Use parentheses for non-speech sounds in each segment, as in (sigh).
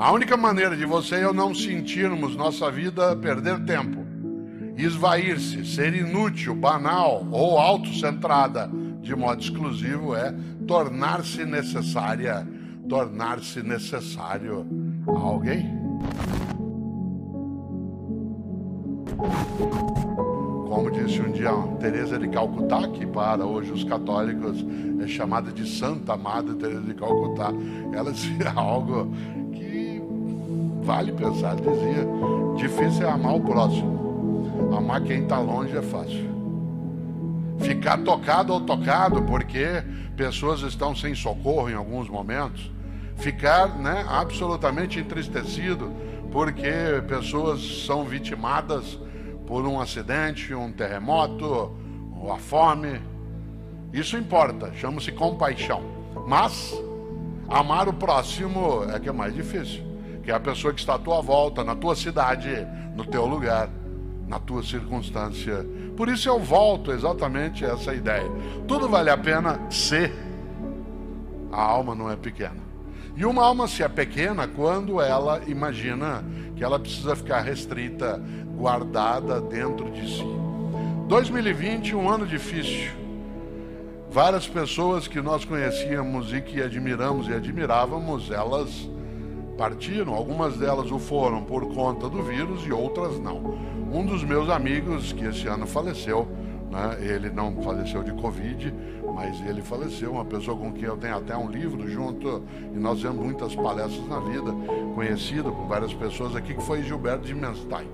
A única maneira de você e eu não sentirmos nossa vida perder tempo, esvair-se, ser inútil, banal ou autocentrada de modo exclusivo é tornar-se necessária, tornar-se necessário a alguém. Como disse um dia Teresa de Calcutá, que para hoje os católicos é chamada de Santa Amada Teresa de Calcutá, ela dizia (laughs) algo vale pensar, dizia. Difícil é amar o próximo. Amar quem está longe é fácil. Ficar tocado ou tocado porque pessoas estão sem socorro em alguns momentos. Ficar né, absolutamente entristecido porque pessoas são vitimadas por um acidente, um terremoto, ou a fome. Isso importa, chama-se compaixão. Mas amar o próximo é que é mais difícil que é a pessoa que está à tua volta, na tua cidade, no teu lugar, na tua circunstância. Por isso eu volto exatamente a essa ideia. Tudo vale a pena se a alma não é pequena. E uma alma se é pequena quando ela imagina que ela precisa ficar restrita, guardada dentro de si. 2020, um ano difícil. Várias pessoas que nós conhecíamos e que admiramos e admirávamos, elas partiram, algumas delas o foram por conta do vírus e outras não. Um dos meus amigos, que esse ano faleceu, né, ele não faleceu de Covid, mas ele faleceu, uma pessoa com quem eu tenho até um livro junto, e nós temos muitas palestras na vida, conhecido por várias pessoas aqui, que foi Gilberto de Menstein.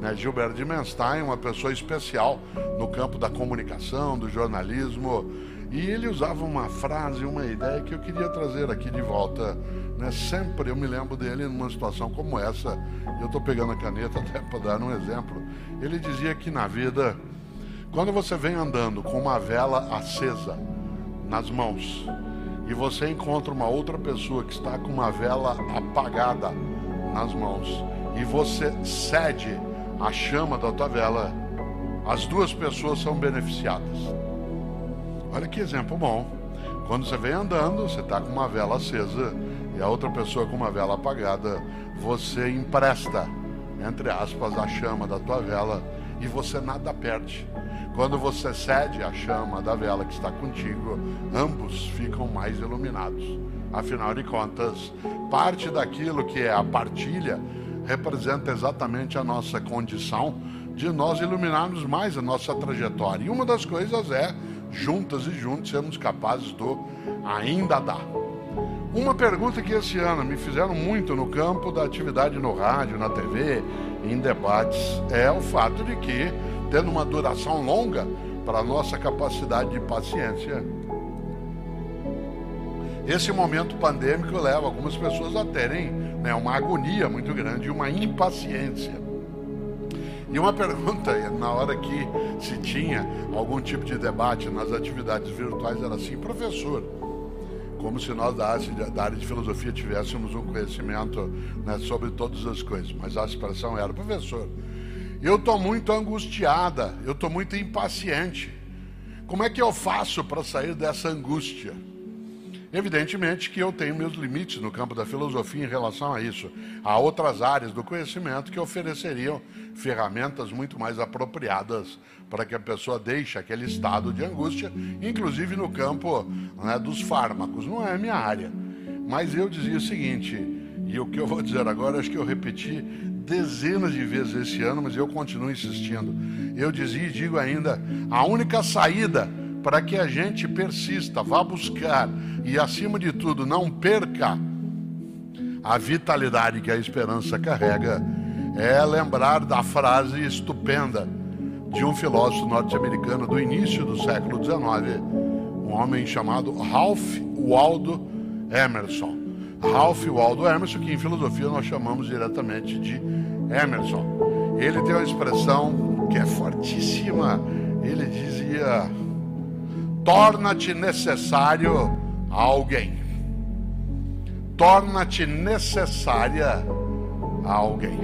Né, Gilberto de Menstein, uma pessoa especial no campo da comunicação, do jornalismo, e ele usava uma frase, uma ideia que eu queria trazer aqui de volta. Né? Sempre eu me lembro dele numa situação como essa. Eu estou pegando a caneta até para dar um exemplo. Ele dizia que na vida, quando você vem andando com uma vela acesa nas mãos e você encontra uma outra pessoa que está com uma vela apagada nas mãos e você cede a chama da tua vela, as duas pessoas são beneficiadas. Olha que exemplo bom. Quando você vem andando, você está com uma vela acesa e a outra pessoa com uma vela apagada, você empresta, entre aspas, a chama da tua vela e você nada perde. Quando você cede a chama da vela que está contigo, ambos ficam mais iluminados. Afinal de contas, parte daquilo que é a partilha representa exatamente a nossa condição de nós iluminarmos mais a nossa trajetória. E uma das coisas é juntas e juntos sermos capazes do ainda dar. Uma pergunta que esse ano me fizeram muito no campo da atividade no rádio, na TV, em debates, é o fato de que, tendo uma duração longa para a nossa capacidade de paciência, esse momento pandêmico leva algumas pessoas a terem né, uma agonia muito grande e uma impaciência. E uma pergunta, na hora que se tinha algum tipo de debate nas atividades virtuais, era assim, professor, como se nós da área de filosofia tivéssemos um conhecimento né, sobre todas as coisas, mas a expressão era, professor, eu estou muito angustiada, eu estou muito impaciente. Como é que eu faço para sair dessa angústia? Evidentemente que eu tenho meus limites no campo da filosofia em relação a isso. Há outras áreas do conhecimento que ofereceriam ferramentas muito mais apropriadas para que a pessoa deixe aquele estado de angústia, inclusive no campo né, dos fármacos. Não é a minha área. Mas eu dizia o seguinte, e o que eu vou dizer agora, acho que eu repeti dezenas de vezes esse ano, mas eu continuo insistindo. Eu dizia e digo ainda: a única saída para que a gente persista, vá buscar e, acima de tudo, não perca a vitalidade que a esperança carrega, é lembrar da frase estupenda de um filósofo norte-americano do início do século XIX, um homem chamado Ralph Waldo Emerson. Ralph Waldo Emerson, que em filosofia nós chamamos diretamente de Emerson. ele tem uma expressão que é fortíssima. Ele dizia: torna-te necessário a alguém. Torna-te necessária a alguém.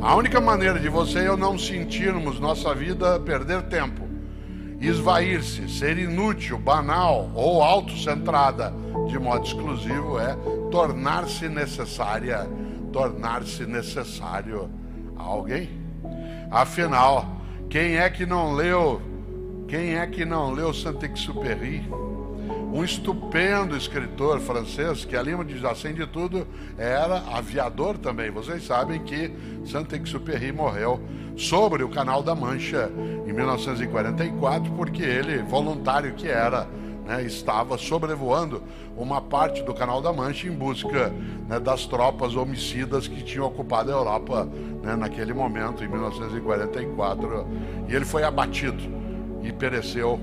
A única maneira de você e eu não sentirmos nossa vida perder tempo, esvair-se, ser inútil, banal ou autocentrada de modo exclusivo é tornar-se necessária, tornar-se necessário a alguém. Afinal, quem é que não leu? Quem é que não leu Saint-Exupéry? Um estupendo escritor francês que, além de assim de tudo, era aviador também. Vocês sabem que Saint-Exupéry morreu sobre o Canal da Mancha em 1944 porque ele, voluntário que era, né, estava sobrevoando uma parte do Canal da Mancha em busca né, das tropas homicidas que tinham ocupado a Europa né, naquele momento, em 1944. E ele foi abatido e pereceu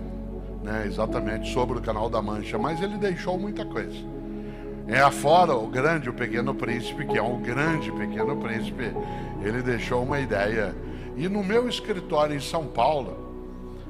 né, exatamente sobre o Canal da Mancha. Mas ele deixou muita coisa. É afora o grande, o pequeno príncipe, que é um grande pequeno príncipe, ele deixou uma ideia. E no meu escritório em São Paulo,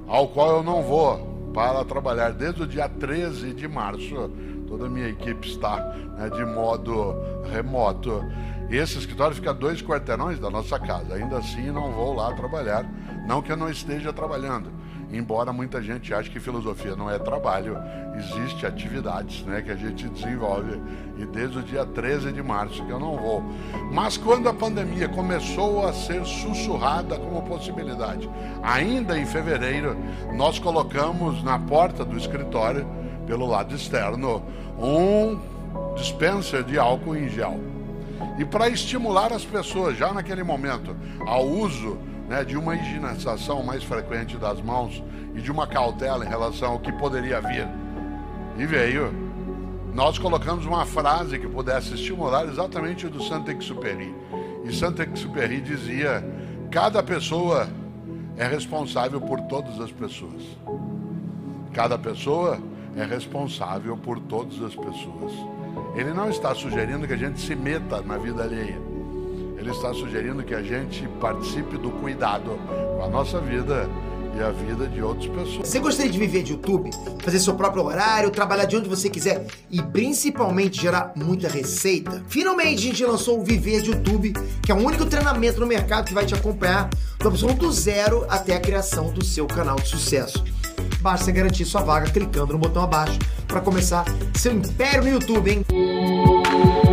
ao qual eu não vou para trabalhar desde o dia 13 de março. Toda a minha equipe está né, de modo remoto. Esse escritório fica a dois quarteirões da nossa casa. Ainda assim, não vou lá trabalhar. Não que eu não esteja trabalhando embora muita gente ache que filosofia não é trabalho, existe atividades né, que a gente desenvolve e desde o dia 13 de março que eu não vou. Mas quando a pandemia começou a ser sussurrada como possibilidade, ainda em fevereiro, nós colocamos na porta do escritório, pelo lado externo, um dispenser de álcool em gel. E para estimular as pessoas já naquele momento ao uso né, de uma higienização mais frequente das mãos e de uma cautela em relação ao que poderia vir. E veio. Nós colocamos uma frase que pudesse estimular exatamente o do Saint-Exupéry. E Saint-Exupéry dizia: cada pessoa é responsável por todas as pessoas. Cada pessoa é responsável por todas as pessoas. Ele não está sugerindo que a gente se meta na vida alheia ele está sugerindo que a gente participe do cuidado com a nossa vida e a vida de outras pessoas. Você gostaria de viver de YouTube, fazer seu próprio horário, trabalhar de onde você quiser e principalmente gerar muita receita? Finalmente a gente lançou o Viver de YouTube, que é o único treinamento no mercado que vai te acompanhar do absoluto zero até a criação do seu canal de sucesso. Basta garantir sua vaga clicando no botão abaixo para começar seu império no YouTube, hein?